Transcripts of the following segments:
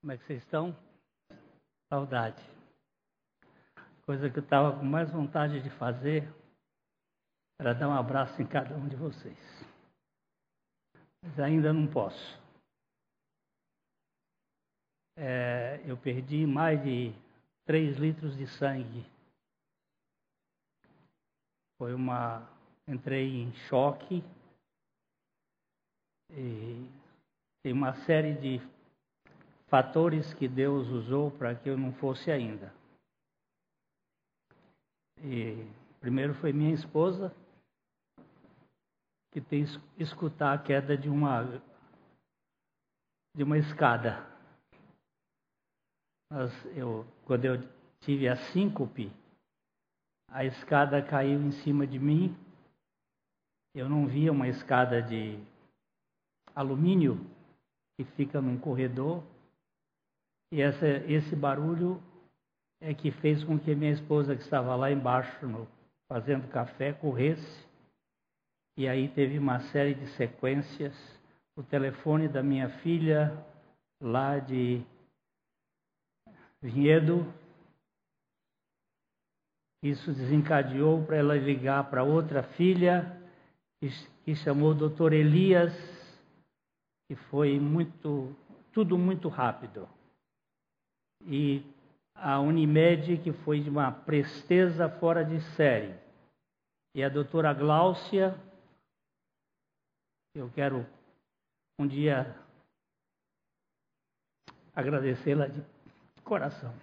Como é que vocês estão? Saudade. Coisa que eu estava com mais vontade de fazer era dar um abraço em cada um de vocês. Mas ainda não posso. É, eu perdi mais de 3 litros de sangue. Foi uma. Entrei em choque. E tem uma série de fatores que Deus usou para que eu não fosse ainda. E primeiro foi minha esposa, que tem escutar a queda de uma de uma escada. Mas eu, quando eu tive a síncope, a escada caiu em cima de mim. Eu não via uma escada de alumínio que fica num corredor. E essa, esse barulho é que fez com que minha esposa, que estava lá embaixo no, fazendo café, corresse. E aí teve uma série de sequências. O telefone da minha filha, lá de Vinhedo, isso desencadeou para ela ligar para outra filha, que chamou o doutor Elias, e foi muito, tudo muito rápido. E a Unimed, que foi de uma presteza fora de série. E a doutora Gláucia, eu quero um dia agradecê-la de coração.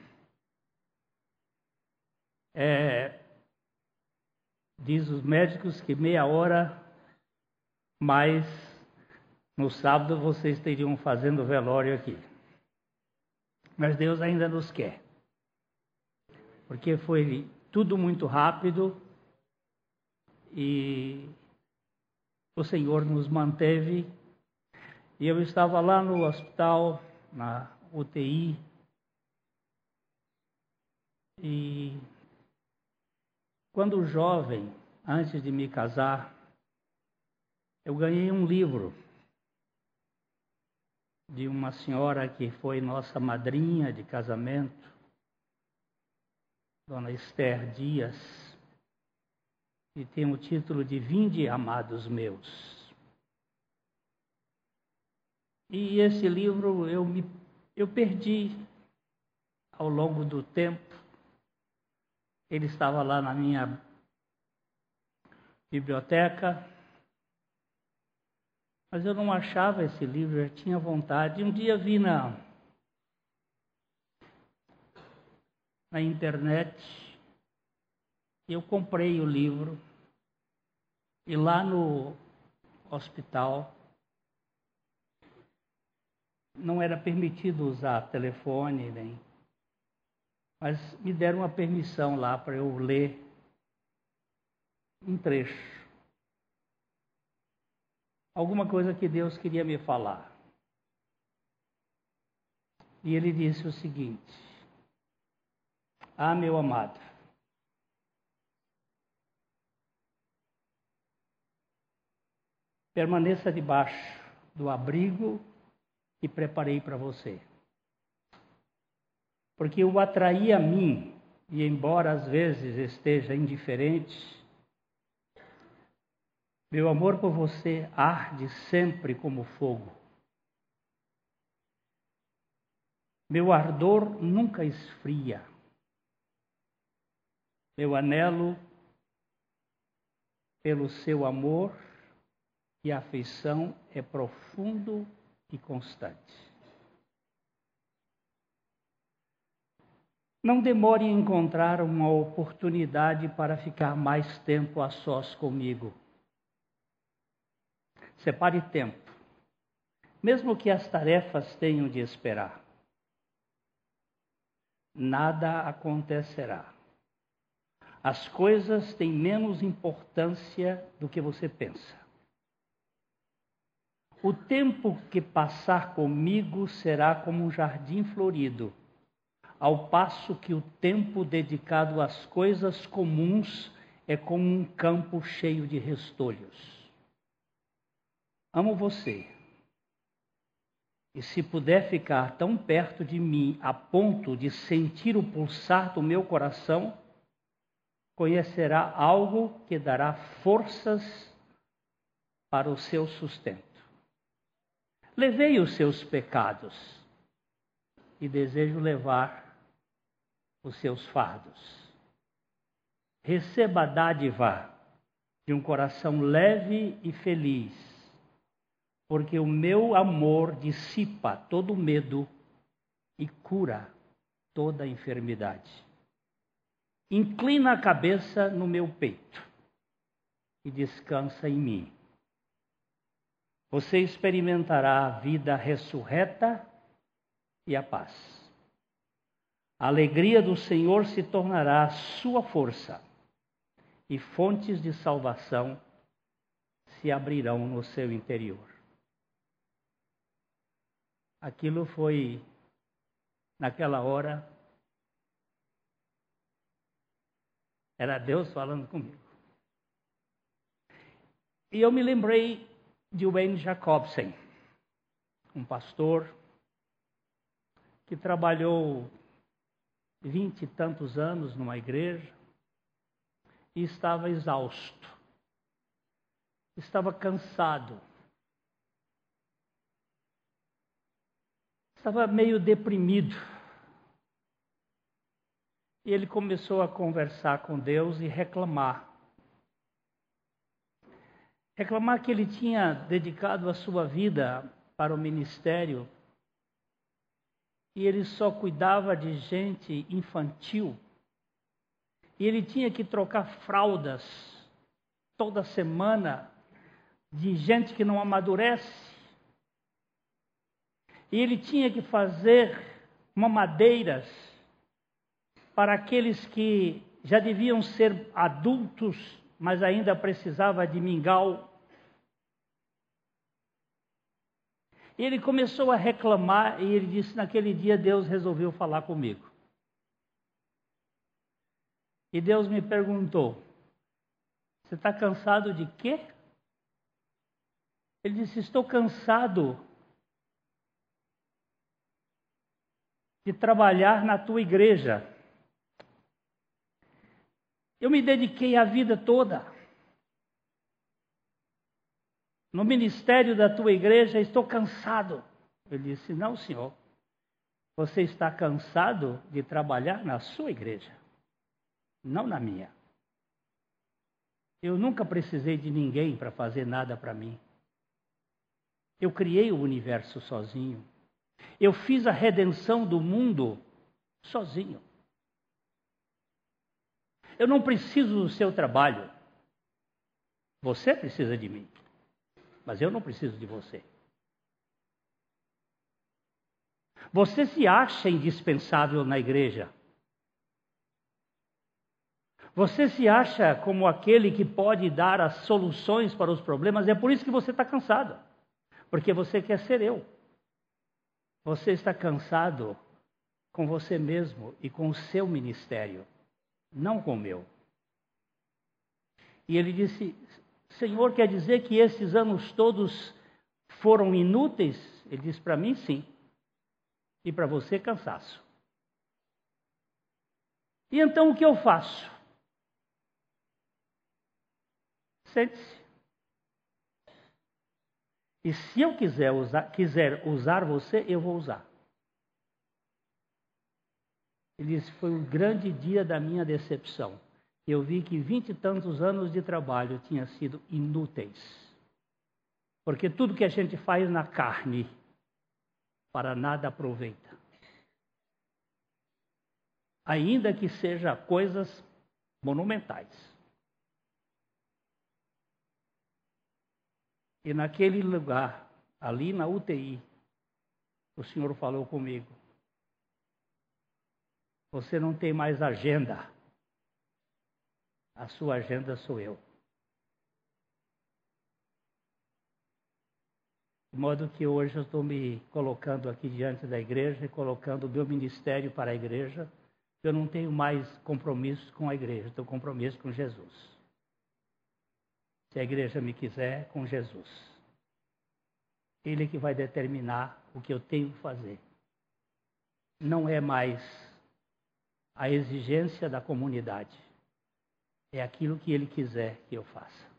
É, diz os médicos que meia hora mais no sábado vocês teriam fazendo velório aqui. Mas Deus ainda nos quer. Porque foi tudo muito rápido e o Senhor nos manteve. E eu estava lá no hospital, na UTI, e quando jovem, antes de me casar, eu ganhei um livro de uma senhora que foi nossa madrinha de casamento, Dona Esther Dias, e tem o título de Vinde, amados meus. E esse livro eu me eu perdi ao longo do tempo. Ele estava lá na minha biblioteca, mas eu não achava esse livro, eu tinha vontade. Um dia vi na, na internet, eu comprei o livro, e lá no hospital não era permitido usar telefone nem mas me deram uma permissão lá para eu ler um trecho. Alguma coisa que Deus queria me falar. E ele disse o seguinte: Ah, meu amado, permaneça debaixo do abrigo que preparei para você porque o atraí a mim, e embora às vezes esteja indiferente, meu amor por você arde sempre como fogo. Meu ardor nunca esfria. Meu anelo pelo seu amor e afeição é profundo e constante. Não demore em encontrar uma oportunidade para ficar mais tempo a sós comigo. Separe tempo, mesmo que as tarefas tenham de esperar. Nada acontecerá. As coisas têm menos importância do que você pensa. O tempo que passar comigo será como um jardim florido ao passo que o tempo dedicado às coisas comuns é como um campo cheio de restolhos. Amo você. E se puder ficar tão perto de mim a ponto de sentir o pulsar do meu coração, conhecerá algo que dará forças para o seu sustento. Levei os seus pecados e desejo levar os seus fardos. Receba a dádiva de um coração leve e feliz, porque o meu amor dissipa todo medo e cura toda enfermidade. Inclina a cabeça no meu peito e descansa em mim. Você experimentará a vida ressurreta e a paz. A alegria do Senhor se tornará sua força e fontes de salvação se abrirão no seu interior. Aquilo foi, naquela hora, era Deus falando comigo. E eu me lembrei de Wayne Jacobsen, um pastor que trabalhou vinte e tantos anos numa igreja e estava exausto, estava cansado, estava meio deprimido. E ele começou a conversar com Deus e reclamar. Reclamar que ele tinha dedicado a sua vida para o ministério e ele só cuidava de gente infantil. E ele tinha que trocar fraldas toda semana de gente que não amadurece. E ele tinha que fazer mamadeiras para aqueles que já deviam ser adultos, mas ainda precisava de mingau ele começou a reclamar e ele disse: Naquele dia Deus resolveu falar comigo. E Deus me perguntou: Você está cansado de quê? Ele disse: Estou cansado de trabalhar na tua igreja. Eu me dediquei a vida toda no ministério da tua igreja, estou cansado. Ele disse: Não, senhor. Você está cansado de trabalhar na sua igreja, não na minha. Eu nunca precisei de ninguém para fazer nada para mim. Eu criei o universo sozinho. Eu fiz a redenção do mundo sozinho. Eu não preciso do seu trabalho. Você precisa de mim mas eu não preciso de você. Você se acha indispensável na igreja. Você se acha como aquele que pode dar as soluções para os problemas, é por isso que você está cansado. Porque você quer ser eu. Você está cansado com você mesmo e com o seu ministério, não com o meu. E ele disse: Senhor, quer dizer que esses anos todos foram inúteis? Ele diz para mim, sim. E para você, cansaço. E então o que eu faço? Sente-se. E se eu quiser usar, quiser usar você, eu vou usar. Ele disse: Foi um grande dia da minha decepção eu vi que vinte e tantos anos de trabalho tinham sido inúteis. Porque tudo que a gente faz na carne, para nada aproveita. Ainda que seja coisas monumentais. E naquele lugar, ali na UTI, o Senhor falou comigo: Você não tem mais agenda. A sua agenda sou eu. De modo que hoje eu estou me colocando aqui diante da igreja e colocando o meu ministério para a igreja. Eu não tenho mais compromisso com a igreja, estou compromisso com Jesus. Se a igreja me quiser, com Jesus. Ele é que vai determinar o que eu tenho que fazer. Não é mais a exigência da comunidade. É aquilo que ele quiser que eu faça.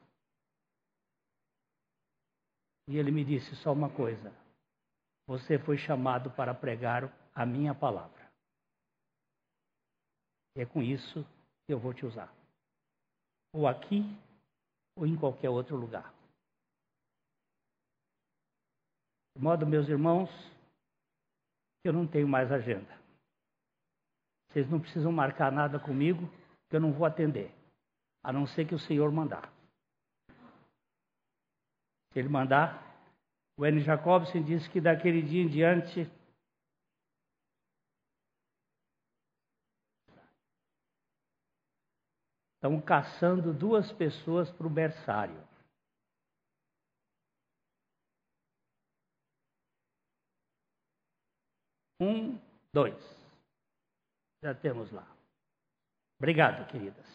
E ele me disse só uma coisa: você foi chamado para pregar a minha palavra. E é com isso que eu vou te usar. Ou aqui, ou em qualquer outro lugar. De modo, meus irmãos, eu não tenho mais agenda. Vocês não precisam marcar nada comigo, que eu não vou atender, a não ser que o Senhor mandar. Se Ele mandar, o N. Jacobson disse que daquele dia em diante estão caçando duas pessoas para o berçário. Um, dois. Já temos lá. Obrigado, queridas.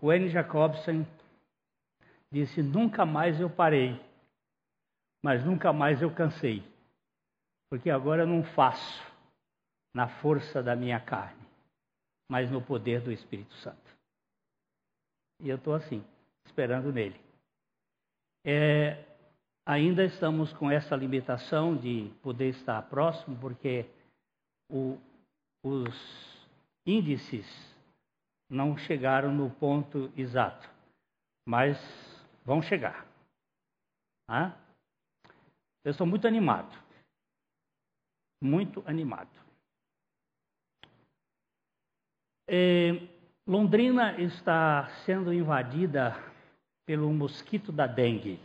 O N. Disse: Nunca mais eu parei, mas nunca mais eu cansei, porque agora eu não faço na força da minha carne, mas no poder do Espírito Santo. E eu estou assim, esperando nele. É, ainda estamos com essa limitação de poder estar próximo, porque o, os índices não chegaram no ponto exato, mas vão chegar. Eu estou muito animado. Muito animado. É, Londrina está sendo invadida pelo mosquito da dengue.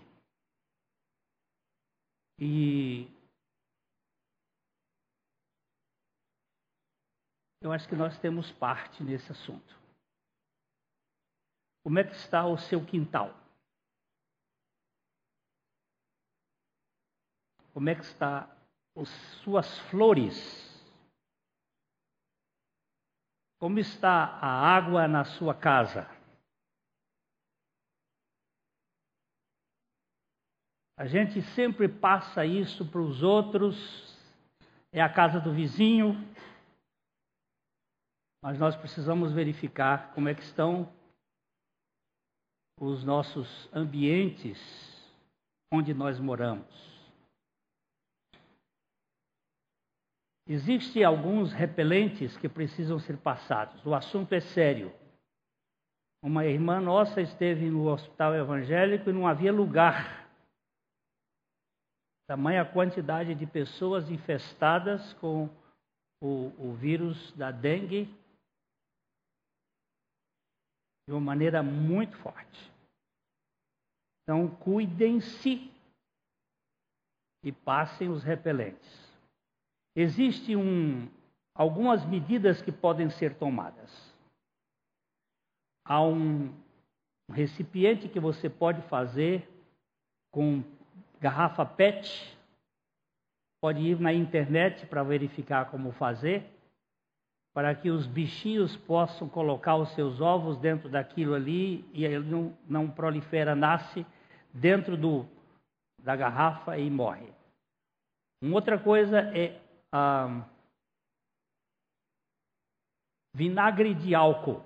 E eu acho que nós temos parte nesse assunto. Como é que está o seu quintal? Como é que está as suas flores? Como está a água na sua casa? A gente sempre passa isso para os outros, é a casa do vizinho, mas nós precisamos verificar como é que estão os nossos ambientes onde nós moramos. Existem alguns repelentes que precisam ser passados. O assunto é sério. Uma irmã nossa esteve no hospital evangélico e não havia lugar tamanha quantidade de pessoas infestadas com o, o vírus da dengue de uma maneira muito forte. Então, cuidem-se e passem os repelentes. Existem um, algumas medidas que podem ser tomadas. Há um recipiente que você pode fazer com garrafa PET. Pode ir na internet para verificar como fazer, para que os bichinhos possam colocar os seus ovos dentro daquilo ali e ele não, não prolifera, nasce dentro do, da garrafa e morre. Uma outra coisa é ah, vinagre de álcool.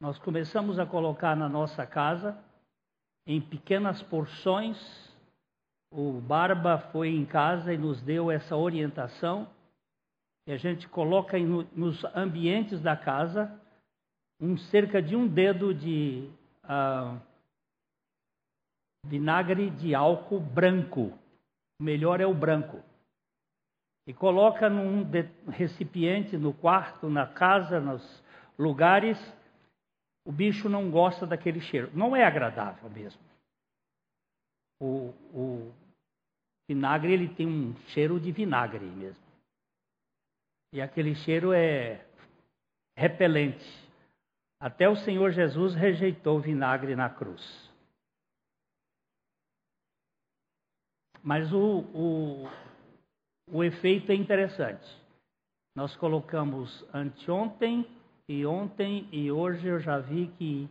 Nós começamos a colocar na nossa casa em pequenas porções. O Barba foi em casa e nos deu essa orientação. E a gente coloca nos ambientes da casa um cerca de um dedo de vinagre de álcool branco. O melhor é o branco. E coloca num recipiente no quarto, na casa, nos lugares o bicho não gosta daquele cheiro. Não é agradável mesmo. O, o vinagre ele tem um cheiro de vinagre mesmo. E aquele cheiro é repelente. Até o Senhor Jesus rejeitou o vinagre na cruz. Mas o, o, o efeito é interessante. Nós colocamos anteontem e ontem e hoje eu já vi que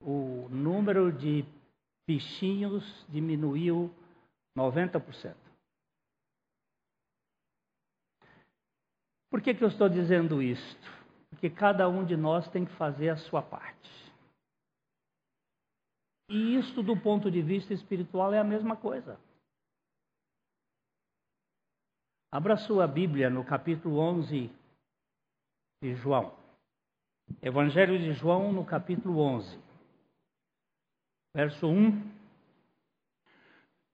o número de bichinhos diminuiu 90%. Por que, que eu estou dizendo isto? Porque cada um de nós tem que fazer a sua parte. E isto, do ponto de vista espiritual, é a mesma coisa. Abra sua Bíblia no capítulo 11 de João. Evangelho de João, no capítulo 11, verso 1.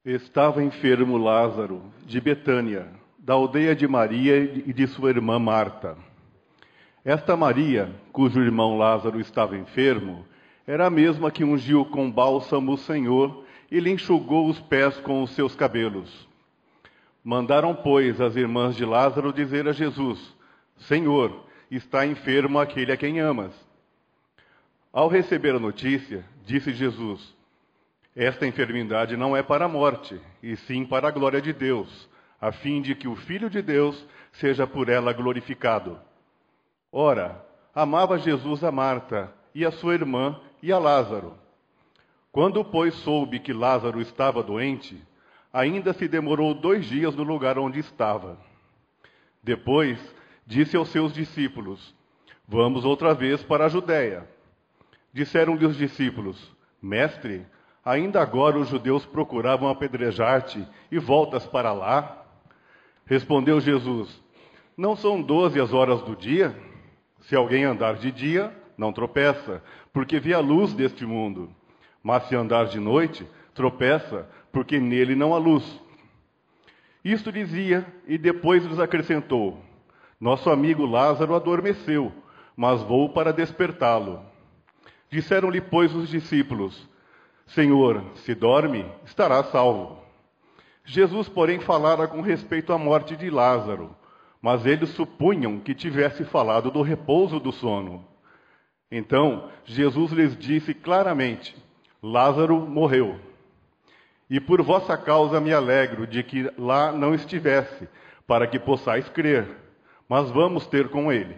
Estava enfermo Lázaro, de Betânia, da aldeia de Maria e de sua irmã Marta. Esta Maria, cujo irmão Lázaro estava enfermo, era a mesma que ungiu com bálsamo o Senhor e lhe enxugou os pés com os seus cabelos. Mandaram, pois, as irmãs de Lázaro dizer a Jesus: Senhor, está enfermo aquele a quem amas. Ao receber a notícia, disse Jesus: Esta enfermidade não é para a morte, e sim para a glória de Deus, a fim de que o Filho de Deus seja por ela glorificado. Ora, amava Jesus a Marta e a sua irmã e a Lázaro. Quando, pois, soube que Lázaro estava doente, ainda se demorou dois dias no lugar onde estava. Depois, disse aos seus discípulos: Vamos outra vez para a Judéia. Disseram-lhe os discípulos: Mestre, ainda agora os judeus procuravam apedrejar-te e voltas para lá? Respondeu Jesus: Não são doze as horas do dia? Se alguém andar de dia, não tropeça, porque vê a luz deste mundo. Mas se andar de noite, tropeça, porque nele não há luz. Isto dizia, e depois lhes acrescentou: Nosso amigo Lázaro adormeceu, mas vou para despertá-lo. Disseram-lhe, pois, os discípulos: Senhor, se dorme, estará salvo. Jesus, porém, falara com respeito à morte de Lázaro, mas eles supunham que tivesse falado do repouso do sono. Então Jesus lhes disse claramente: Lázaro morreu. E por vossa causa me alegro de que lá não estivesse, para que possais crer. Mas vamos ter com ele.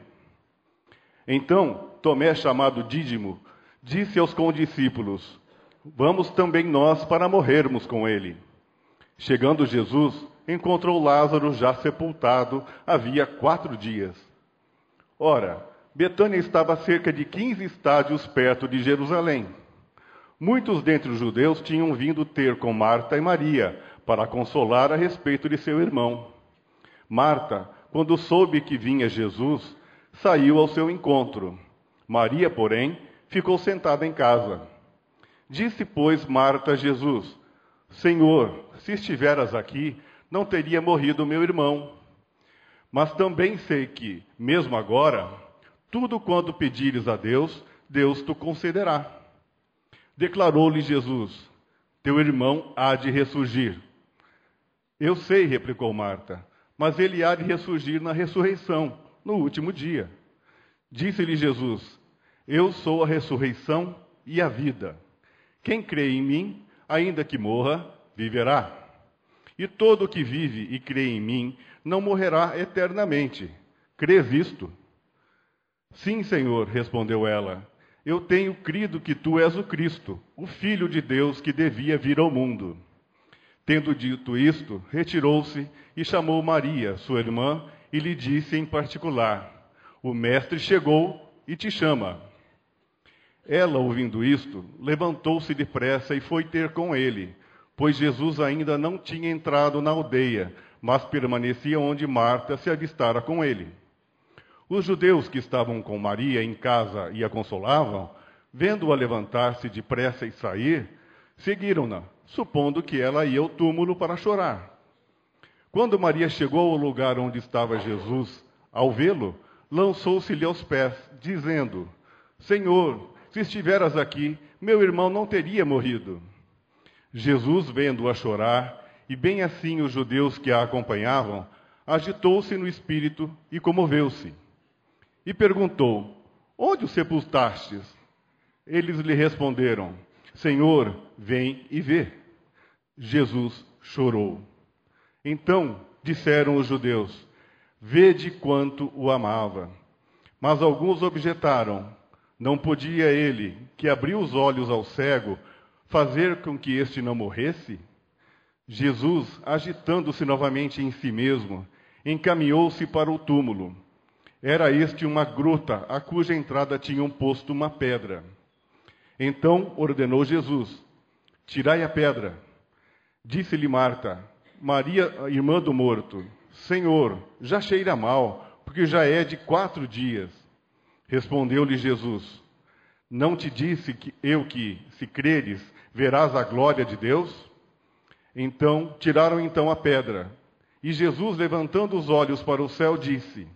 Então Tomé, chamado Dídimo, disse aos condiscípulos: Vamos também nós para morrermos com ele. Chegando Jesus, encontrou Lázaro já sepultado havia quatro dias. Ora, Betânia estava cerca de 15 estádios perto de Jerusalém. Muitos dentre os judeus tinham vindo ter com Marta e Maria para consolar a respeito de seu irmão. Marta, quando soube que vinha Jesus, saiu ao seu encontro. Maria, porém, ficou sentada em casa. Disse, pois, Marta a Jesus: Senhor, se estiveras aqui, não teria morrido meu irmão. Mas também sei que, mesmo agora, tudo quanto pedires a Deus, Deus te concederá. Declarou-lhe Jesus: Teu irmão há de ressurgir. Eu sei, replicou Marta, mas ele há de ressurgir na ressurreição, no último dia. Disse-lhe Jesus: Eu sou a ressurreição e a vida. Quem crê em mim, ainda que morra, viverá. E todo o que vive e crê em mim não morrerá eternamente. Crês isto? Sim, Senhor, respondeu ela. Eu tenho crido que tu és o Cristo, o Filho de Deus que devia vir ao mundo. Tendo dito isto, retirou-se e chamou Maria, sua irmã, e lhe disse em particular: O Mestre chegou e te chama. Ela, ouvindo isto, levantou-se depressa e foi ter com ele, pois Jesus ainda não tinha entrado na aldeia, mas permanecia onde Marta se avistara com ele. Os judeus que estavam com Maria em casa e a consolavam, vendo-a levantar-se depressa e sair, seguiram-na, supondo que ela ia ao túmulo para chorar. Quando Maria chegou ao lugar onde estava Jesus, ao vê-lo, lançou-se-lhe aos pés, dizendo: Senhor, se estiveras aqui, meu irmão não teria morrido. Jesus, vendo-a chorar, e bem assim os judeus que a acompanhavam, agitou-se no espírito e comoveu-se e perguntou: Onde o sepultastes? Eles lhe responderam: Senhor, vem e vê. Jesus chorou. Então disseram os judeus: Vede quanto o amava. Mas alguns objetaram: Não podia ele, que abriu os olhos ao cego, fazer com que este não morresse? Jesus, agitando-se novamente em si mesmo, encaminhou-se para o túmulo. Era este uma gruta, a cuja entrada tinham posto uma pedra. Então ordenou Jesus: Tirai a pedra. Disse-lhe Marta, Maria, irmã do morto: Senhor, já cheira mal, porque já é de quatro dias. Respondeu-lhe Jesus: Não te disse que eu que, se creres, verás a glória de Deus? Então tiraram então a pedra. E Jesus, levantando os olhos para o céu, disse: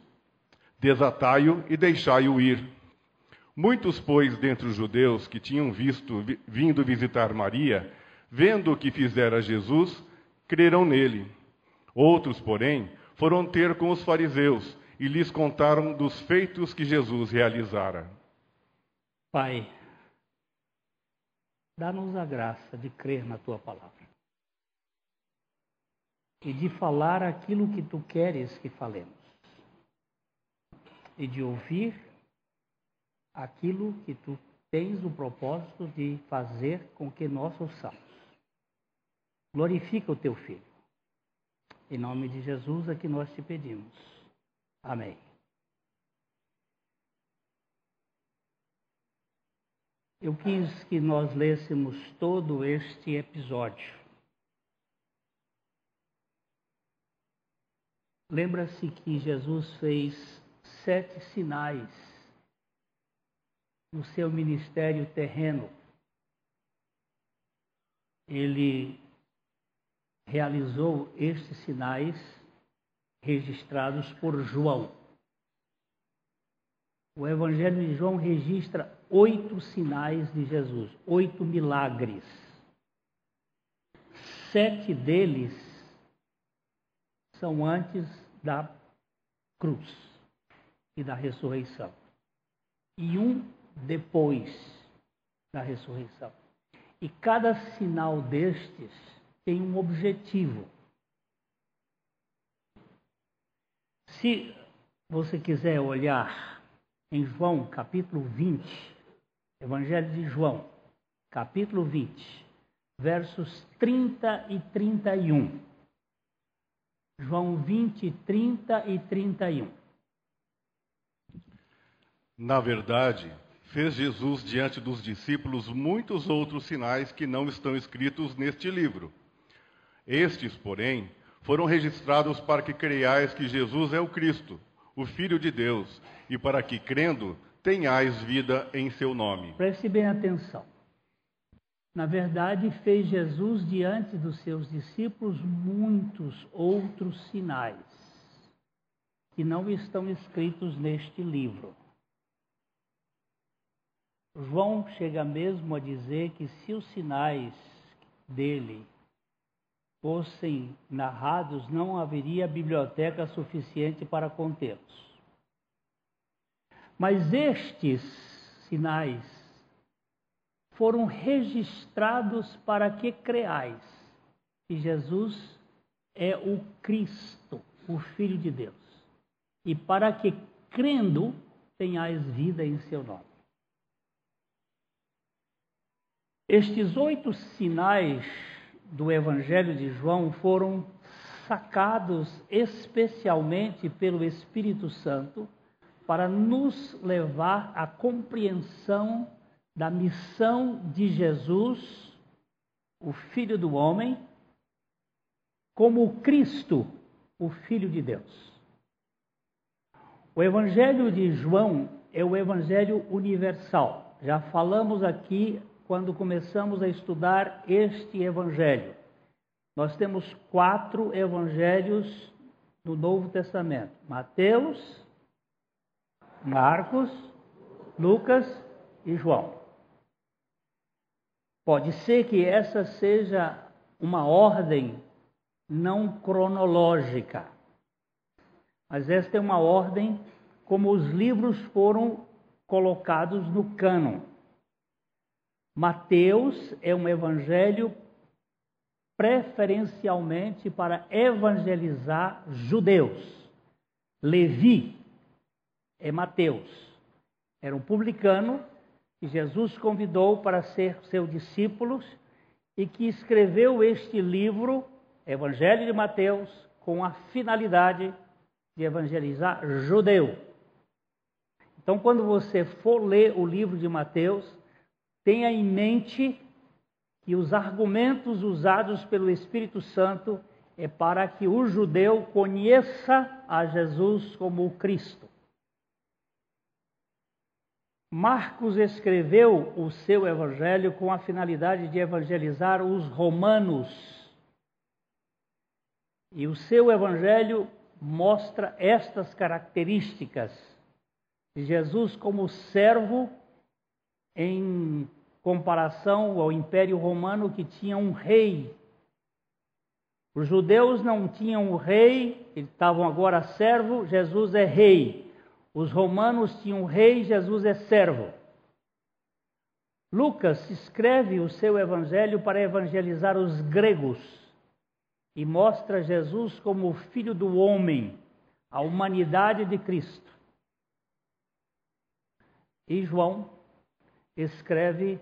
Desatai-o e deixai-o ir. Muitos, pois, dentre os judeus que tinham visto vindo visitar Maria, vendo o que fizera Jesus, creram nele. Outros, porém, foram ter com os fariseus e lhes contaram dos feitos que Jesus realizara. Pai, dá-nos a graça de crer na tua palavra e de falar aquilo que tu queres que falemos, e de ouvir aquilo que tu tens o propósito de fazer com que nós ouçamos. Glorifica o teu filho. Em nome de Jesus é que nós te pedimos. Amém. Eu quis que nós lêssemos todo este episódio Lembra-se que Jesus fez sete sinais no seu ministério terreno. Ele realizou estes sinais registrados por João. O Evangelho de João registra oito sinais de Jesus, oito milagres. Sete deles são antes da cruz e da ressurreição. E um depois da ressurreição. E cada sinal destes tem um objetivo. Se você quiser olhar em João capítulo 20, Evangelho de João, capítulo 20, versos 30 e 31. João 20, 30 e 31. Na verdade, fez Jesus diante dos discípulos muitos outros sinais que não estão escritos neste livro. Estes, porém, foram registrados para que creiais que Jesus é o Cristo, o Filho de Deus, e para que, crendo, tenhais vida em seu nome. Preste bem atenção. Na verdade, fez Jesus diante dos seus discípulos muitos outros sinais que não estão escritos neste livro. João chega mesmo a dizer que se os sinais dele fossem narrados, não haveria biblioteca suficiente para contê-los. Mas estes sinais foram registrados para que creais que Jesus é o Cristo, o Filho de Deus, e para que crendo tenhais vida em seu nome. Estes oito sinais do Evangelho de João foram sacados especialmente pelo Espírito Santo para nos levar à compreensão da missão de Jesus, o Filho do Homem, como Cristo, o Filho de Deus. O Evangelho de João é o Evangelho universal. Já falamos aqui quando começamos a estudar este Evangelho. Nós temos quatro evangelhos no Novo Testamento: Mateus, Marcos, Lucas e João. Pode ser que essa seja uma ordem não cronológica, mas esta é uma ordem como os livros foram colocados no cânon. Mateus é um evangelho preferencialmente para evangelizar judeus. Levi é Mateus. Era um publicano que Jesus convidou para ser seu discípulos e que escreveu este livro, Evangelho de Mateus, com a finalidade de evangelizar judeu. Então, quando você for ler o livro de Mateus, tenha em mente que os argumentos usados pelo Espírito Santo é para que o judeu conheça a Jesus como o Cristo. Marcos escreveu o seu evangelho com a finalidade de evangelizar os romanos. E o seu evangelho mostra estas características Jesus como servo em comparação ao Império Romano que tinha um rei. Os judeus não tinham um rei, eles estavam agora servo, Jesus é rei. Os romanos tinham um rei, Jesus é servo. Lucas escreve o seu evangelho para evangelizar os gregos e mostra Jesus como o filho do homem, a humanidade de Cristo. E João escreve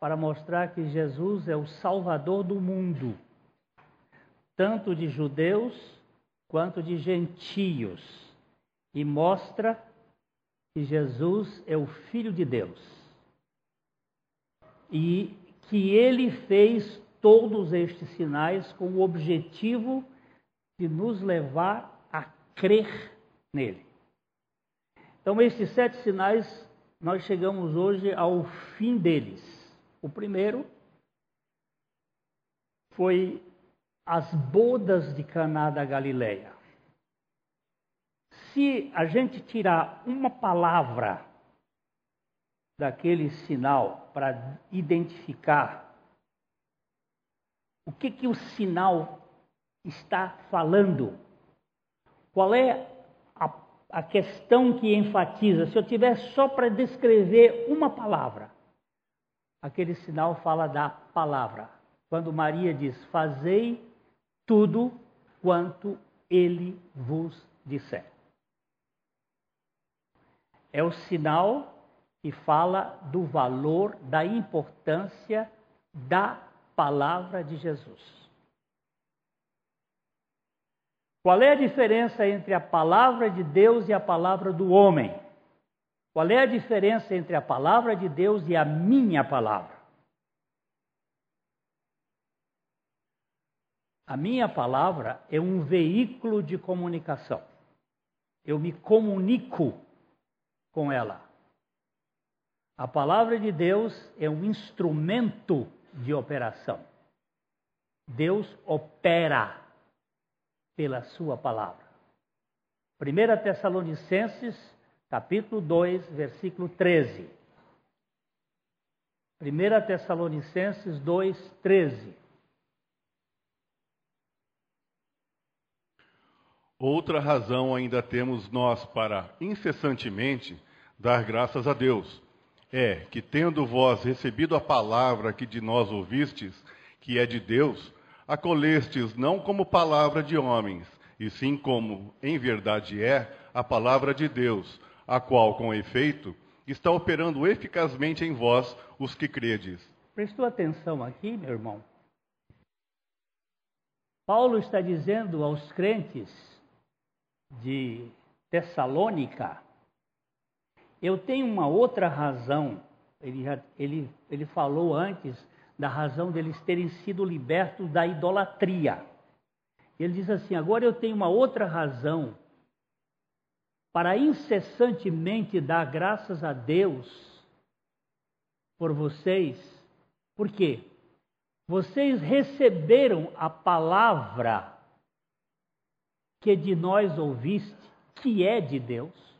para mostrar que Jesus é o Salvador do mundo, tanto de judeus quanto de gentios, e mostra que Jesus é o Filho de Deus e que ele fez todos estes sinais com o objetivo de nos levar a crer nele. Então, estes sete sinais, nós chegamos hoje ao fim deles. O primeiro foi as bodas de Caná da Galileia. Se a gente tirar uma palavra daquele sinal para identificar o que, que o sinal está falando, qual é a, questão que enfatiza. Se eu tiver só para descrever uma palavra, aquele sinal fala da palavra. Quando Maria diz: Fazei tudo quanto ele vos disser. É o sinal que fala do valor, da importância da palavra de Jesus. Qual é a diferença entre a palavra de Deus e a palavra do homem? Qual é a diferença entre a palavra de Deus e a minha palavra? A minha palavra é um veículo de comunicação. Eu me comunico com ela. A palavra de Deus é um instrumento de operação. Deus opera pela sua palavra. 1 Tessalonicenses, capítulo 2, versículo 13. 1 Tessalonicenses 2, 13. Outra razão ainda temos nós para incessantemente dar graças a Deus é que, tendo vós recebido a palavra que de nós ouvistes, que é de Deus, acolestes não como palavra de homens, e sim como, em verdade é, a palavra de Deus, a qual, com efeito, está operando eficazmente em vós os que credes. Prestou atenção aqui, meu irmão? Paulo está dizendo aos crentes de Tessalônica eu tenho uma outra razão. Ele, já, ele, ele falou antes da razão deles terem sido libertos da idolatria. Ele diz assim: agora eu tenho uma outra razão para incessantemente dar graças a Deus por vocês. Por quê? Vocês receberam a palavra que de nós ouviste, que é de Deus.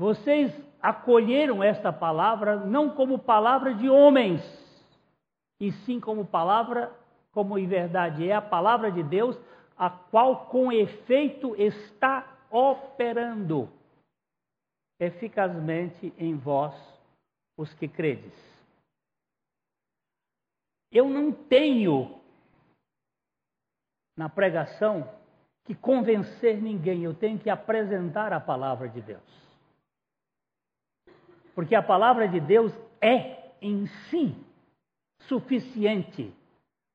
Vocês acolheram esta palavra não como palavra de homens, e sim como palavra, como em verdade é a palavra de Deus, a qual com efeito está operando eficazmente em vós, os que credes. Eu não tenho na pregação que convencer ninguém, eu tenho que apresentar a palavra de Deus. Porque a palavra de Deus é em si suficiente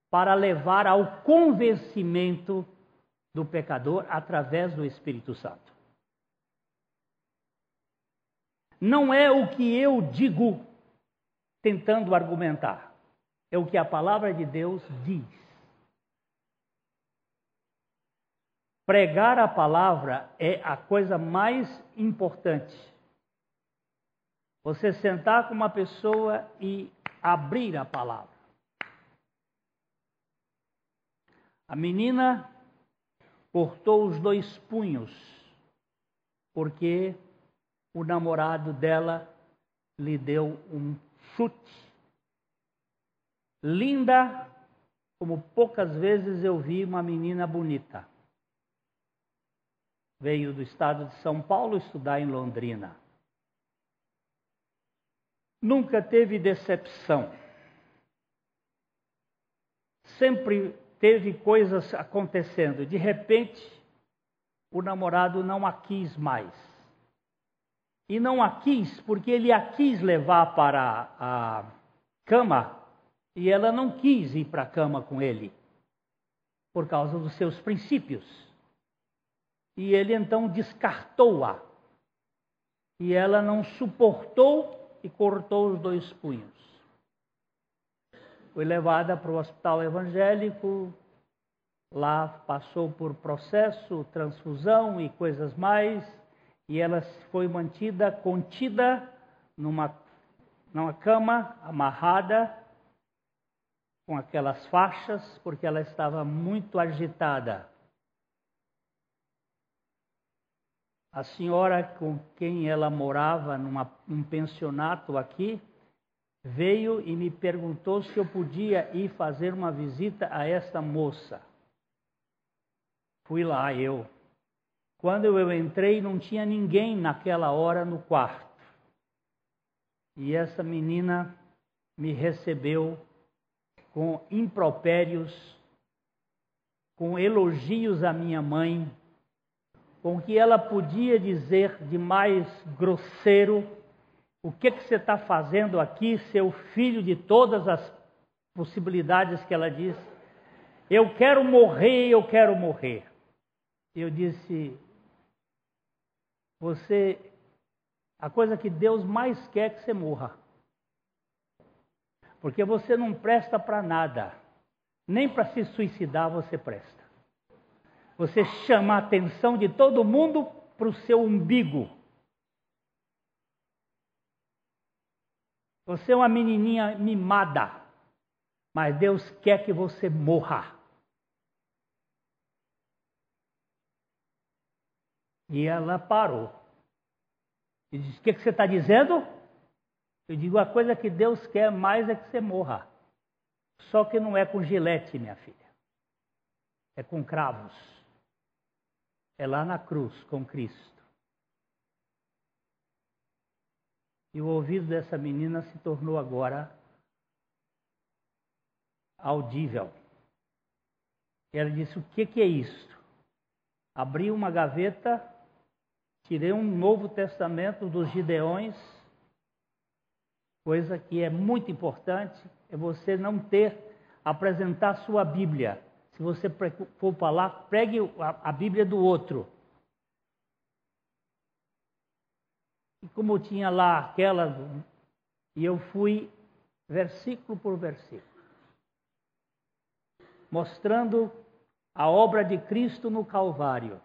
para levar ao convencimento do pecador através do Espírito Santo. Não é o que eu digo tentando argumentar, é o que a palavra de Deus diz. Pregar a palavra é a coisa mais importante você sentar com uma pessoa e abrir a palavra. A menina cortou os dois punhos, porque o namorado dela lhe deu um chute. Linda, como poucas vezes eu vi uma menina bonita. Veio do estado de São Paulo estudar em Londrina nunca teve decepção. Sempre teve coisas acontecendo. De repente, o namorado não a quis mais. E não a quis porque ele a quis levar para a cama e ela não quis ir para a cama com ele, por causa dos seus princípios. E ele então descartou-a. E ela não suportou e cortou os dois punhos. Foi levada para o hospital evangélico, lá passou por processo, transfusão e coisas mais, e ela foi mantida, contida numa, numa cama, amarrada, com aquelas faixas, porque ela estava muito agitada. A senhora com quem ela morava num pensionato aqui veio e me perguntou se eu podia ir fazer uma visita a esta moça. Fui lá eu. Quando eu entrei, não tinha ninguém naquela hora no quarto. E essa menina me recebeu com impropérios, com elogios à minha mãe, com o que ela podia dizer de mais grosseiro. O que, que você está fazendo aqui, seu filho de todas as possibilidades que ela disse? Eu quero morrer, eu quero morrer. Eu disse, você, a coisa que Deus mais quer é que você morra. Porque você não presta para nada. Nem para se suicidar você presta. Você chama a atenção de todo mundo para o seu umbigo. Você é uma menininha mimada, mas Deus quer que você morra. E ela parou. E disse: O que, que você está dizendo? Eu digo: A coisa que Deus quer mais é que você morra. Só que não é com gilete, minha filha. É com cravos é lá na cruz com Cristo. E o ouvido dessa menina se tornou agora audível. Ela disse: O que, que é isso? Abri uma gaveta, tirei um Novo Testamento dos Gideões, coisa que é muito importante, é você não ter, apresentar sua Bíblia se você for falar, pregue a, Bíblia do outro. E como tinha lá aquela, e eu fui versículo por versículo, mostrando a obra de Cristo no Calvário.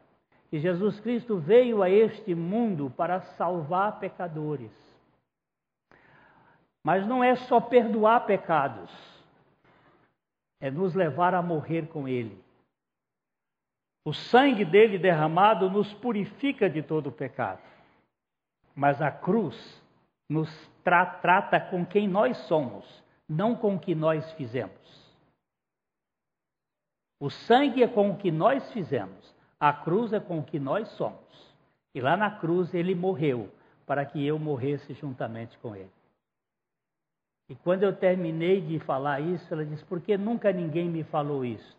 Que Jesus Cristo veio a este mundo para salvar pecadores. Mas não é só perdoar pecados é nos levar a morrer com Ele. O sangue dele derramado nos purifica de todo o pecado. Mas a cruz nos tra trata com quem nós somos, não com o que nós fizemos. O sangue é com o que nós fizemos, a cruz é com o que nós somos. E lá na cruz ele morreu para que eu morresse juntamente com ele. E quando eu terminei de falar isso, ela disse: Por que nunca ninguém me falou isso?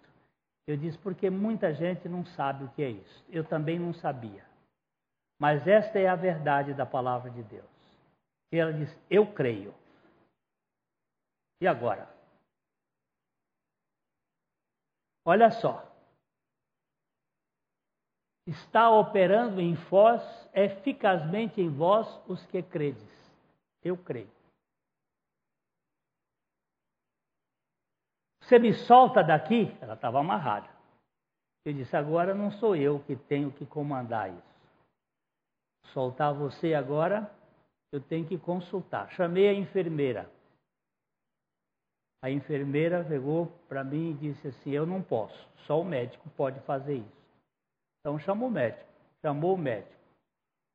Eu disse: Porque muita gente não sabe o que é isso. Eu também não sabia. Mas esta é a verdade da palavra de Deus. E ela disse: Eu creio. E agora? Olha só. Está operando em vós, eficazmente em vós, os que credes. Eu creio. Você me solta daqui? Ela estava amarrada. Eu disse: agora não sou eu que tenho que comandar isso soltar você agora, eu tenho que consultar. Chamei a enfermeira. A enfermeira pegou para mim e disse assim: Eu não posso, só o médico pode fazer isso. Então chamou o médico, chamou o médico.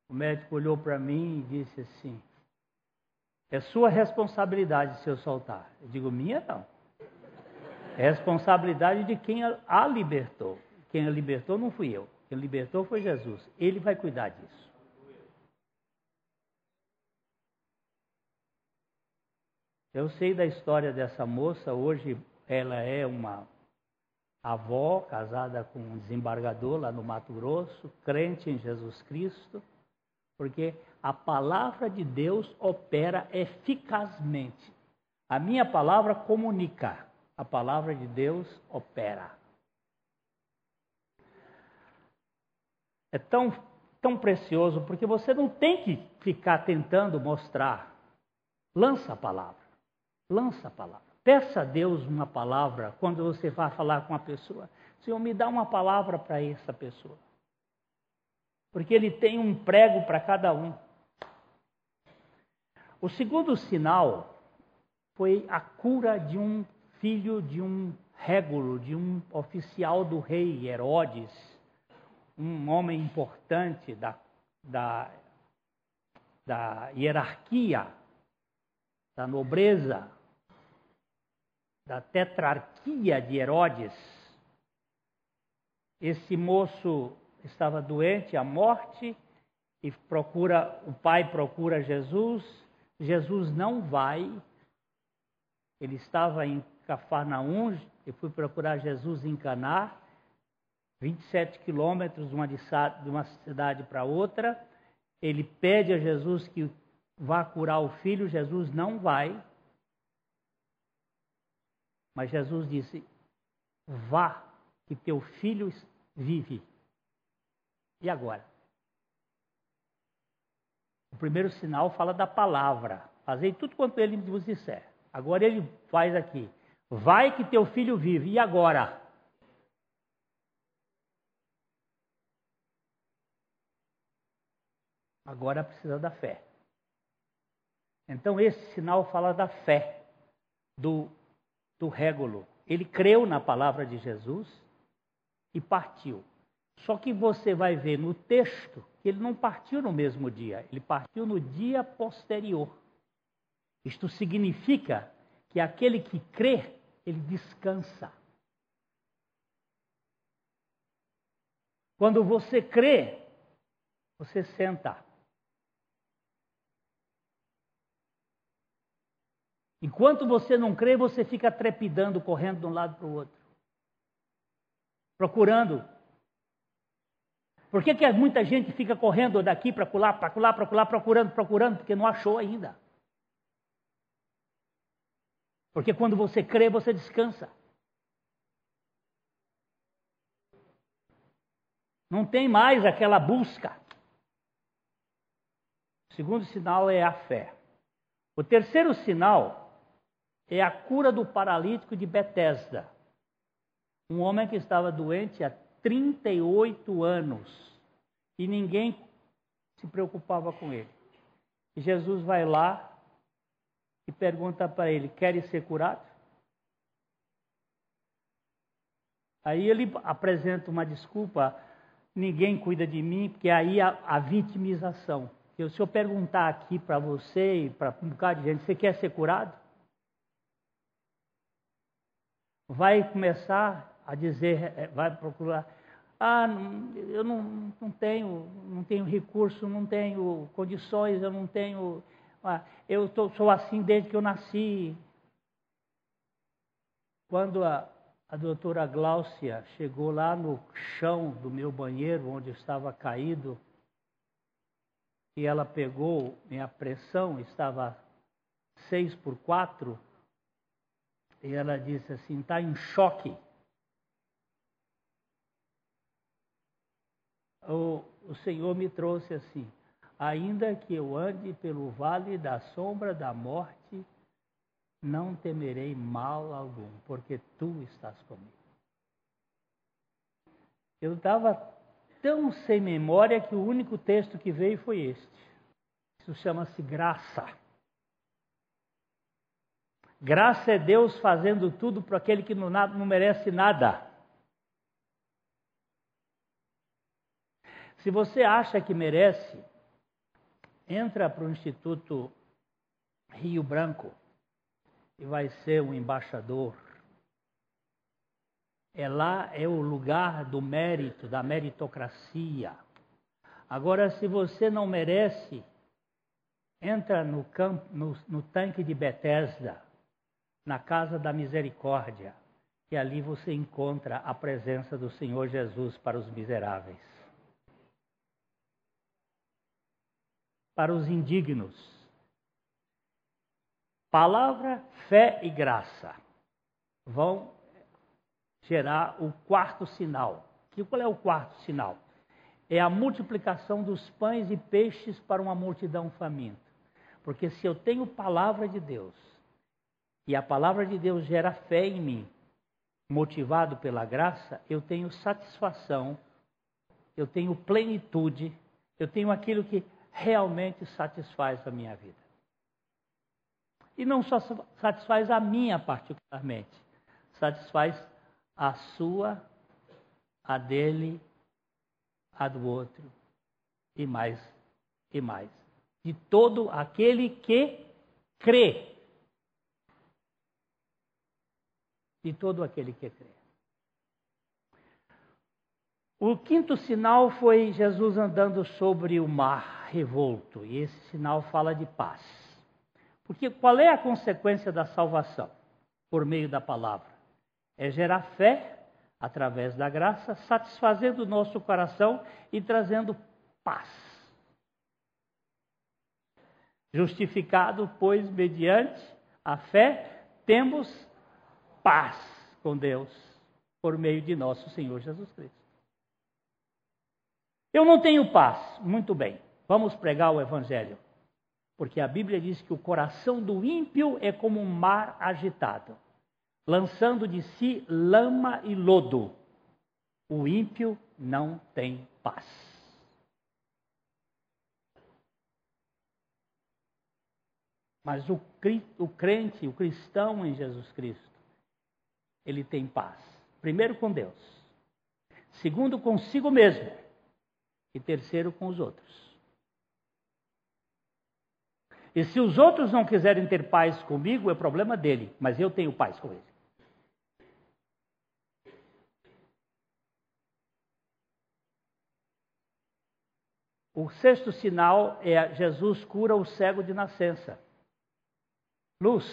O médico olhou para mim e disse assim: É sua responsabilidade se eu soltar. Eu digo: Minha não. É responsabilidade de quem a libertou. Quem a libertou não fui eu. Quem libertou foi Jesus. Ele vai cuidar disso. Eu sei da história dessa moça, hoje ela é uma avó casada com um desembargador lá no Mato Grosso, crente em Jesus Cristo, porque a palavra de Deus opera eficazmente. A minha palavra comunica, a palavra de Deus opera. É tão, tão precioso porque você não tem que ficar tentando mostrar. Lança a palavra. Lança a palavra. Peça a Deus uma palavra quando você vai falar com uma pessoa. Senhor, me dá uma palavra para essa pessoa. Porque ele tem um prego para cada um. O segundo sinal foi a cura de um filho de um régulo, de um oficial do rei Herodes, um homem importante da, da, da hierarquia, da nobreza da tetrarquia de Herodes. Esse moço estava doente, à morte, e procura, o pai procura Jesus. Jesus não vai. Ele estava em Cafarnaum e foi procurar Jesus em Caná, 27 quilômetros de uma cidade para outra. Ele pede a Jesus que vá curar o filho, Jesus não vai. Mas Jesus disse: Vá, que teu filho vive. E agora? O primeiro sinal fala da palavra. Fazei tudo quanto ele vos disser. Agora ele faz aqui: Vai que teu filho vive. E agora? Agora precisa da fé. Então esse sinal fala da fé, do do régulo. Ele creu na palavra de Jesus e partiu. Só que você vai ver no texto que ele não partiu no mesmo dia, ele partiu no dia posterior. Isto significa que aquele que crê, ele descansa. Quando você crê, você senta. Enquanto você não crê, você fica trepidando, correndo de um lado para o outro. Procurando. Por que, que muita gente fica correndo daqui para colar, para colar, para colar, procurando, procurando, porque não achou ainda? Porque quando você crê, você descansa. Não tem mais aquela busca. O segundo sinal é a fé. O terceiro sinal é a cura do paralítico de Betesda. Um homem que estava doente há 38 anos e ninguém se preocupava com ele. E Jesus vai lá e pergunta para ele: Queres ser curado? Aí ele apresenta uma desculpa: ninguém cuida de mim, porque aí a, a vitimização. se eu perguntar aqui para você e para um bocado de gente, você quer ser curado? Vai começar a dizer, é, vai procurar, ah, eu não, não tenho, não tenho recurso, não tenho condições, eu não tenho, eu tô, sou assim desde que eu nasci. Quando a, a doutora Gláucia chegou lá no chão do meu banheiro, onde eu estava caído, e ela pegou minha pressão, estava 6 por 4, e ela disse assim: está em choque. O, o Senhor me trouxe assim: ainda que eu ande pelo vale da sombra da morte, não temerei mal algum, porque tu estás comigo. Eu estava tão sem memória que o único texto que veio foi este. Isso chama-se graça. Graça é Deus fazendo tudo para aquele que não, não merece nada. Se você acha que merece, entra para o Instituto Rio Branco e vai ser um embaixador. É lá é o lugar do mérito, da meritocracia. Agora, se você não merece, entra no, campo, no, no tanque de Betesda, na casa da misericórdia, e ali você encontra a presença do Senhor Jesus para os miseráveis. Para os indignos, Palavra, fé e graça vão gerar o quarto sinal. Que qual é o quarto sinal? É a multiplicação dos pães e peixes para uma multidão faminta. Porque se eu tenho palavra de Deus e a palavra de Deus gera fé em mim, motivado pela graça, eu tenho satisfação, eu tenho plenitude, eu tenho aquilo que realmente satisfaz a minha vida. E não só satisfaz a minha particularmente, satisfaz a sua, a dele, a do outro, e mais, e mais. De todo aquele que crê. De todo aquele que crê. O quinto sinal foi Jesus andando sobre o mar revolto, e esse sinal fala de paz. Porque qual é a consequência da salvação? Por meio da palavra. É gerar fé através da graça, satisfazendo o nosso coração e trazendo paz. Justificado, pois, mediante a fé, temos paz com Deus por meio de nosso Senhor Jesus Cristo. Eu não tenho paz. Muito bem, vamos pregar o Evangelho. Porque a Bíblia diz que o coração do ímpio é como um mar agitado, lançando de si lama e lodo. O ímpio não tem paz. Mas o, crente, o cristão em Jesus Cristo, ele tem paz. Primeiro com Deus, segundo consigo mesmo e terceiro com os outros. E se os outros não quiserem ter paz comigo, é problema dele, mas eu tenho paz com ele. O sexto sinal é Jesus cura o cego de nascença. Luz.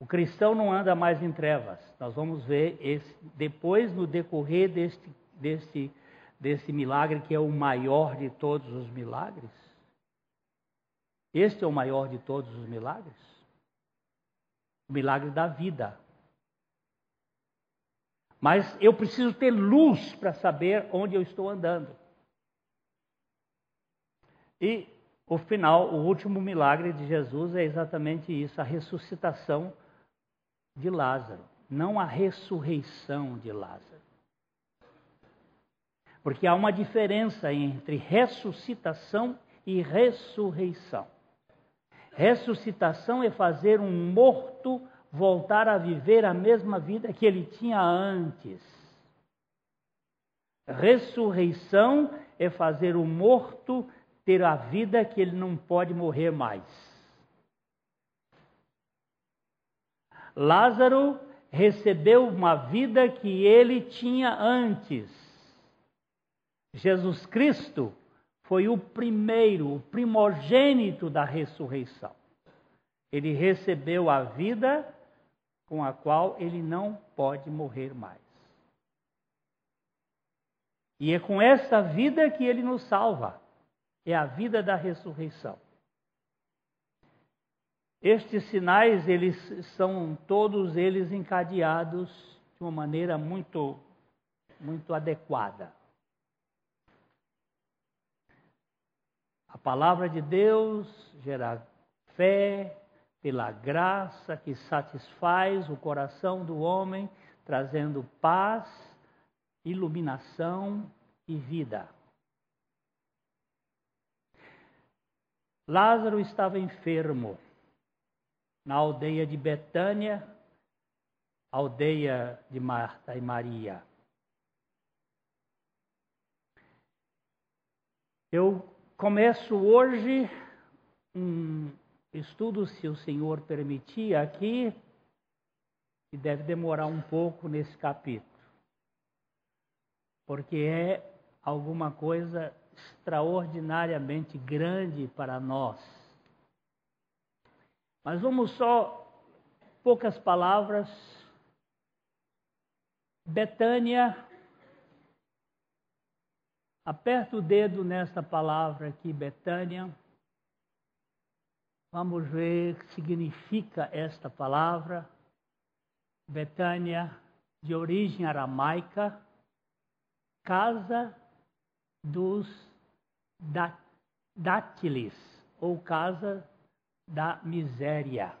O cristão não anda mais em trevas. Nós vamos ver esse, depois, no decorrer deste, deste desse milagre que é o maior de todos os milagres? Este é o maior de todos os milagres? O milagre da vida. Mas eu preciso ter luz para saber onde eu estou andando. E o final, o último milagre de Jesus é exatamente isso, a ressuscitação de Lázaro, não a ressurreição de Lázaro. Porque há uma diferença entre ressuscitação e ressurreição. Ressuscitação é fazer um morto voltar a viver a mesma vida que ele tinha antes. Ressurreição é fazer o morto ter a vida que ele não pode morrer mais. Lázaro recebeu uma vida que ele tinha antes. Jesus Cristo foi o primeiro, o primogênito da ressurreição. Ele recebeu a vida com a qual ele não pode morrer mais. E é com essa vida que ele nos salva. É a vida da ressurreição. Estes sinais, eles são todos eles encadeados de uma maneira muito muito adequada. A palavra de Deus gera fé pela graça que satisfaz o coração do homem, trazendo paz, iluminação e vida. Lázaro estava enfermo na aldeia de Betânia, aldeia de Marta e Maria. Eu começo hoje um estudo, se o Senhor permitir, aqui, e deve demorar um pouco nesse capítulo, porque é alguma coisa extraordinariamente grande para nós. Mas vamos só, poucas palavras. Betânia, aperta o dedo nessa palavra aqui, Betânia. Vamos ver o que significa esta palavra. Betânia, de origem aramaica, casa dos dátiles, ou casa da miséria.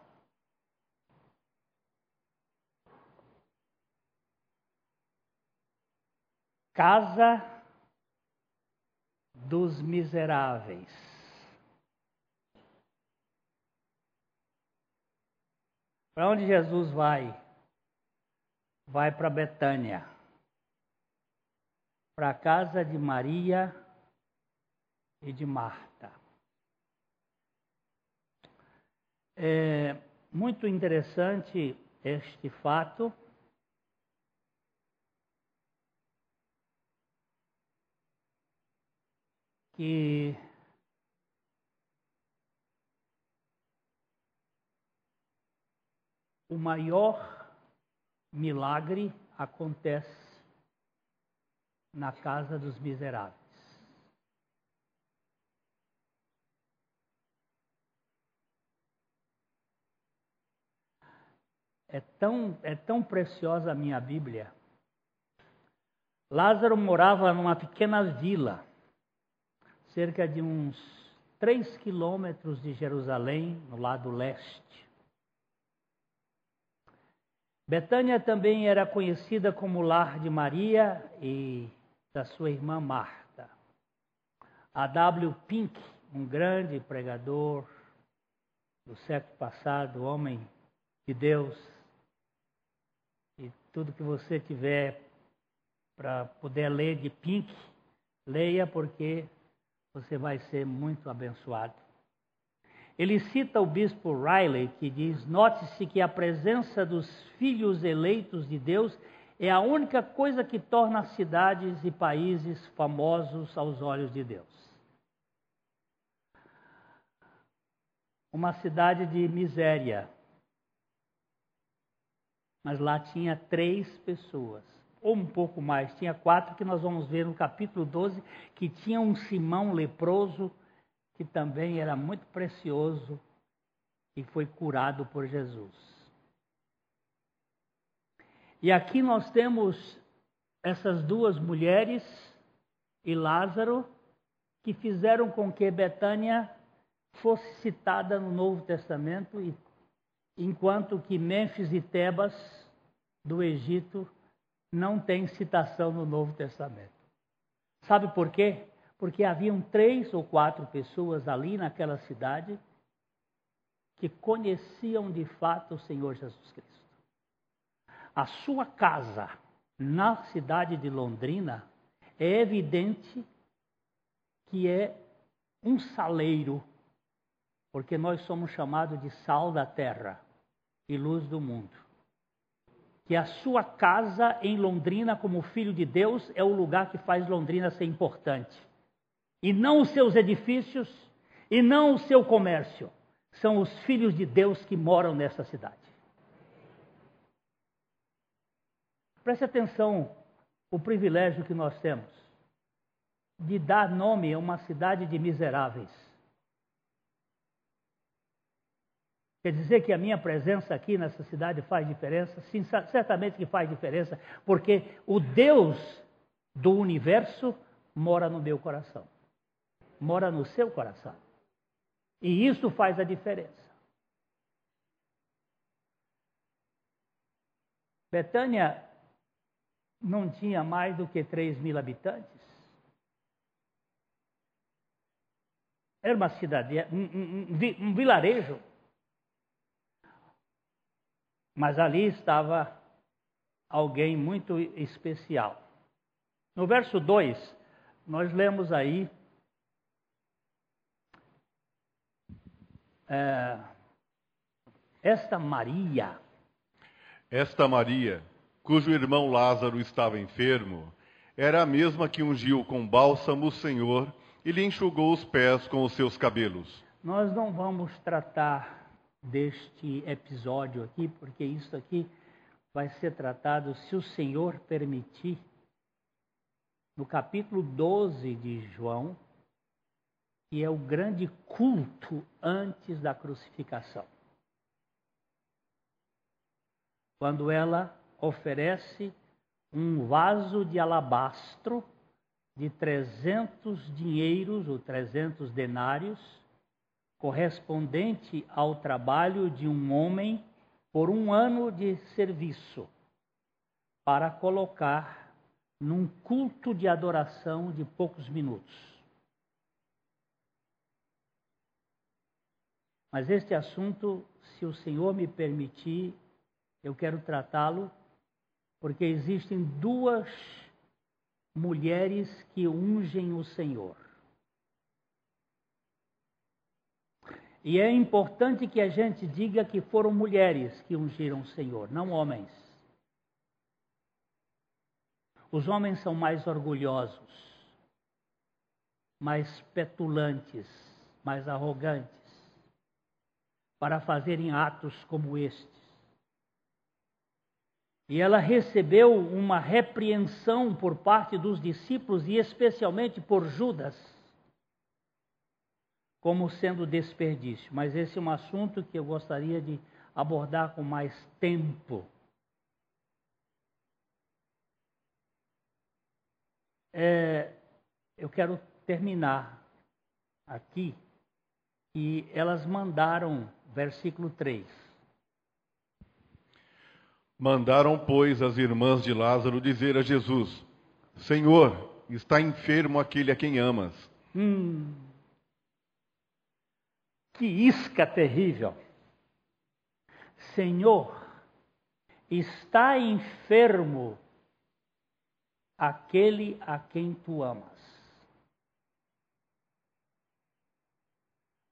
Casa dos miseráveis. Para onde Jesus vai? Vai para Betânia, para a casa de Maria e de Marta. É muito interessante este fato. Que o maior milagre acontece na casa dos miseráveis. É tão, é tão preciosa a minha Bíblia. Lázaro morava numa pequena vila, cerca de uns três quilômetros de Jerusalém, no lado leste. Betânia também era conhecida como lar de Maria e da sua irmã Marta. A W. Pink, um grande pregador do século passado, homem de Deus, e tudo que você tiver para poder ler de Pink, leia porque você vai ser muito abençoado. Ele cita o bispo Riley, que diz: Note-se que a presença dos filhos eleitos de Deus é a única coisa que torna cidades e países famosos aos olhos de Deus. Uma cidade de miséria, mas lá tinha três pessoas, ou um pouco mais, tinha quatro que nós vamos ver no capítulo 12, que tinha um Simão leproso, que também era muito precioso e foi curado por Jesus. E aqui nós temos essas duas mulheres e Lázaro que fizeram com que Betânia fosse citada no Novo Testamento enquanto que Mênfis e Tebas do Egito não tem citação no Novo Testamento. Sabe por quê? Porque haviam três ou quatro pessoas ali naquela cidade que conheciam de fato o Senhor Jesus Cristo. A sua casa na cidade de Londrina é evidente que é um saleiro, porque nós somos chamados de sal da terra e luz do mundo. Que a sua casa em Londrina, como filho de Deus, é o lugar que faz Londrina ser importante. E não os seus edifícios, e não o seu comércio. São os filhos de Deus que moram nessa cidade. Preste atenção o privilégio que nós temos de dar nome a uma cidade de miseráveis. Quer dizer que a minha presença aqui nessa cidade faz diferença? Sim, certamente que faz diferença, porque o Deus do universo mora no meu coração, mora no seu coração. E isso faz a diferença. Betânia não tinha mais do que 3 mil habitantes. Era uma cidade, um, um, um vilarejo. Mas ali estava alguém muito especial. No verso 2, nós lemos aí é, esta Maria. Esta Maria cujo irmão Lázaro estava enfermo, era a mesma que ungiu com bálsamo o Senhor e lhe enxugou os pés com os seus cabelos. Nós não vamos tratar deste episódio aqui, porque isso aqui vai ser tratado, se o Senhor permitir, no capítulo 12 de João, que é o grande culto antes da crucificação. Quando ela oferece um vaso de alabastro de 300 dinheiros ou 300 denários, correspondente ao trabalho de um homem por um ano de serviço, para colocar num culto de adoração de poucos minutos. Mas este assunto, se o Senhor me permitir, eu quero tratá-lo porque existem duas mulheres que ungem o Senhor. E é importante que a gente diga que foram mulheres que ungiram o Senhor, não homens. Os homens são mais orgulhosos, mais petulantes, mais arrogantes, para fazerem atos como este. E ela recebeu uma repreensão por parte dos discípulos e especialmente por Judas, como sendo desperdício. Mas esse é um assunto que eu gostaria de abordar com mais tempo. É, eu quero terminar aqui e elas mandaram, versículo 3. Mandaram, pois, as irmãs de Lázaro dizer a Jesus: Senhor, está enfermo aquele a quem amas. Hum, que isca terrível! Senhor, está enfermo aquele a quem tu amas.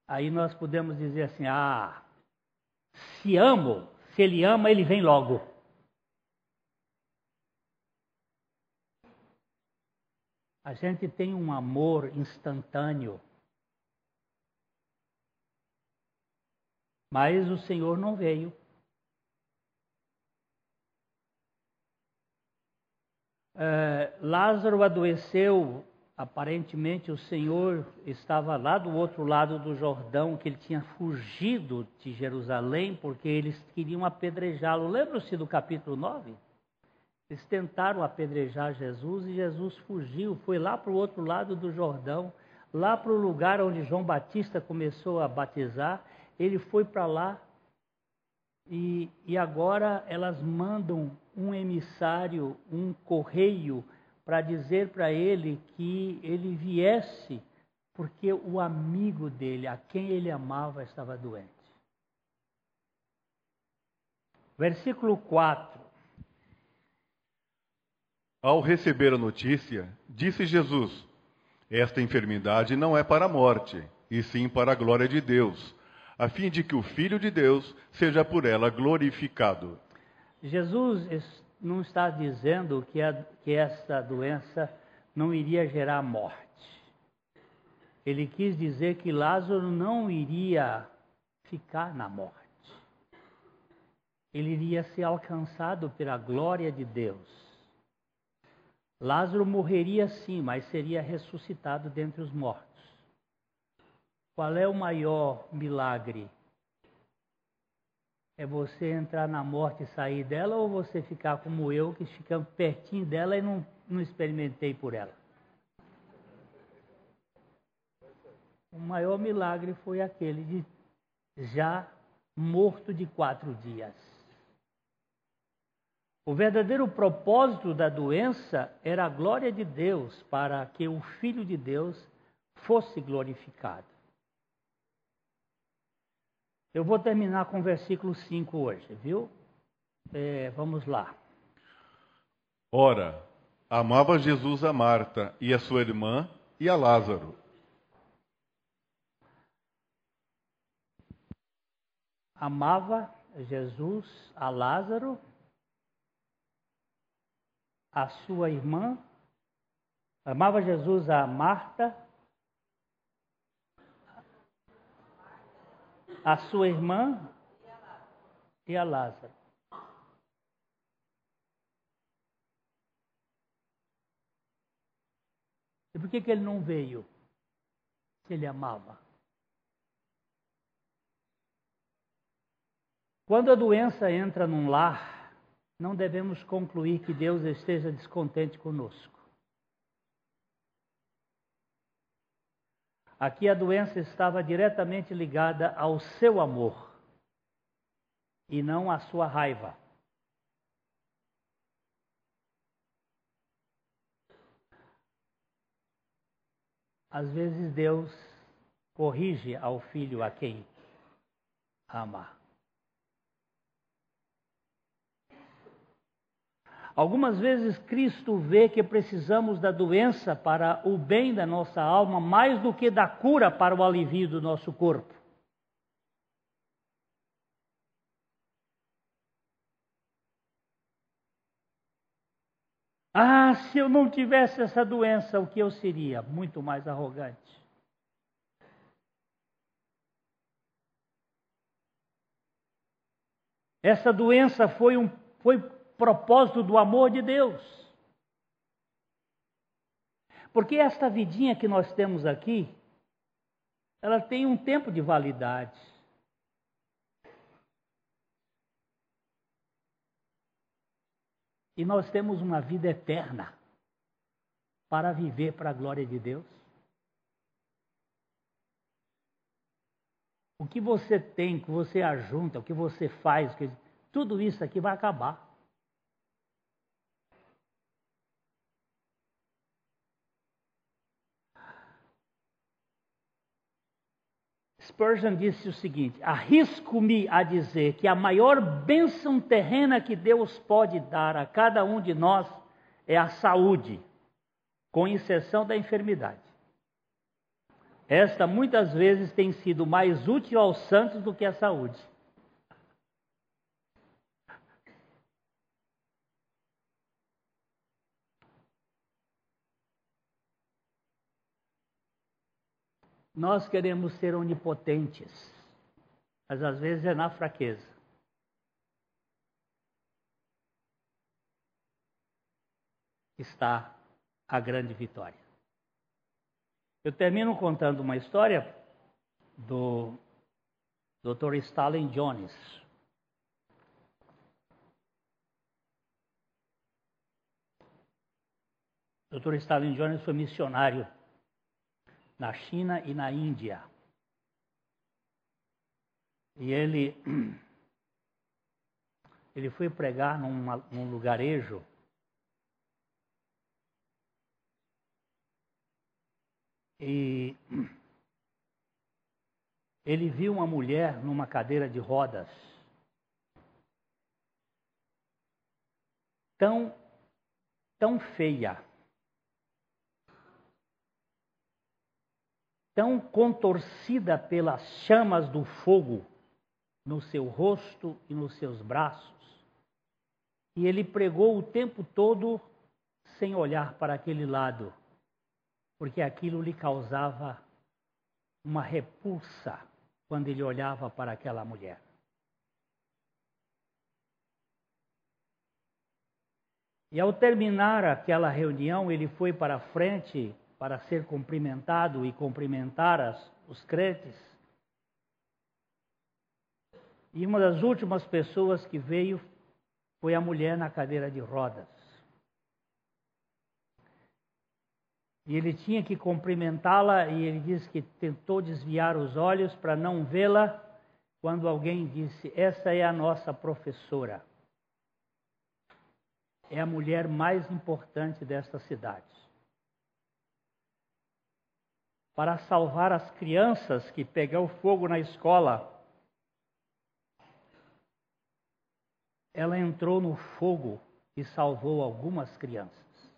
Aí nós podemos dizer assim: ah, se amo, se ele ama, ele vem logo. A gente tem um amor instantâneo. Mas o Senhor não veio. É, Lázaro adoeceu, aparentemente o Senhor estava lá do outro lado do Jordão, que ele tinha fugido de Jerusalém porque eles queriam apedrejá-lo. Lembra-se do capítulo 9? Eles tentaram apedrejar Jesus e Jesus fugiu, foi lá para o outro lado do Jordão, lá para o lugar onde João Batista começou a batizar. Ele foi para lá e, e agora elas mandam um emissário, um correio, para dizer para ele que ele viesse, porque o amigo dele, a quem ele amava, estava doente. Versículo 4. Ao receber a notícia, disse Jesus: Esta enfermidade não é para a morte, e sim para a glória de Deus, a fim de que o Filho de Deus seja por ela glorificado. Jesus não está dizendo que, a, que essa doença não iria gerar morte. Ele quis dizer que Lázaro não iria ficar na morte. Ele iria ser alcançado pela glória de Deus. Lázaro morreria sim, mas seria ressuscitado dentre os mortos. Qual é o maior milagre? É você entrar na morte e sair dela, ou você ficar como eu, que fica pertinho dela e não, não experimentei por ela? O maior milagre foi aquele de já morto de quatro dias. O verdadeiro propósito da doença era a glória de Deus, para que o Filho de Deus fosse glorificado. Eu vou terminar com o versículo 5 hoje, viu? É, vamos lá. Ora, amava Jesus a Marta e a sua irmã e a Lázaro. Amava Jesus a Lázaro a sua irmã, amava Jesus a Marta, a sua irmã e a Lázaro. E por que, que ele não veio? Se ele amava. Quando a doença entra num lar, não devemos concluir que Deus esteja descontente conosco. Aqui a doença estava diretamente ligada ao seu amor e não à sua raiva. Às vezes Deus corrige ao filho a quem ama. Algumas vezes Cristo vê que precisamos da doença para o bem da nossa alma mais do que da cura para o alívio do nosso corpo. Ah, se eu não tivesse essa doença, o que eu seria? Muito mais arrogante. Essa doença foi, um, foi propósito do amor de Deus. Porque esta vidinha que nós temos aqui, ela tem um tempo de validade. E nós temos uma vida eterna para viver para a glória de Deus. O que você tem, o que você ajunta, o que você faz, tudo isso aqui vai acabar. Spurgeon disse o seguinte: arrisco-me a dizer que a maior bênção terrena que Deus pode dar a cada um de nós é a saúde, com exceção da enfermidade. Esta muitas vezes tem sido mais útil aos santos do que a saúde. Nós queremos ser onipotentes, mas às vezes é na fraqueza. Está a grande vitória. Eu termino contando uma história do Dr. Stalin Jones. Dr. Stalin Jones foi missionário na China e na Índia. E ele, ele foi pregar numa, num lugarejo. E ele viu uma mulher numa cadeira de rodas. Tão tão feia tão contorcida pelas chamas do fogo no seu rosto e nos seus braços, e ele pregou o tempo todo sem olhar para aquele lado, porque aquilo lhe causava uma repulsa quando ele olhava para aquela mulher. E ao terminar aquela reunião, ele foi para frente para ser cumprimentado e cumprimentar as, os crentes. E uma das últimas pessoas que veio foi a mulher na cadeira de rodas. E ele tinha que cumprimentá-la e ele disse que tentou desviar os olhos para não vê-la quando alguém disse: Essa é a nossa professora. É a mulher mais importante desta cidade. Para salvar as crianças que pegam fogo na escola, ela entrou no fogo e salvou algumas crianças.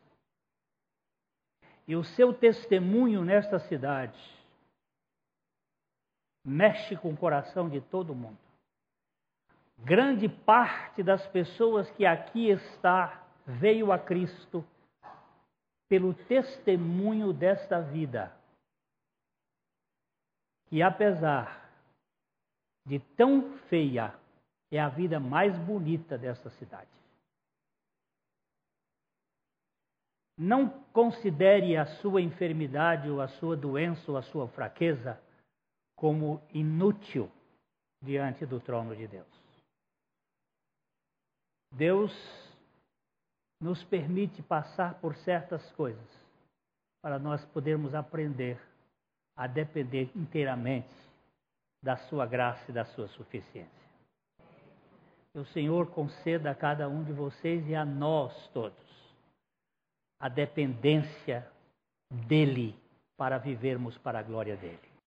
E o seu testemunho nesta cidade mexe com o coração de todo mundo. Grande parte das pessoas que aqui está veio a Cristo pelo testemunho desta vida. E apesar de tão feia, é a vida mais bonita desta cidade. Não considere a sua enfermidade ou a sua doença ou a sua fraqueza como inútil diante do trono de Deus. Deus nos permite passar por certas coisas para nós podermos aprender a depender inteiramente da sua graça e da sua suficiência. Que o Senhor conceda a cada um de vocês e a nós todos a dependência dele para vivermos para a glória dele.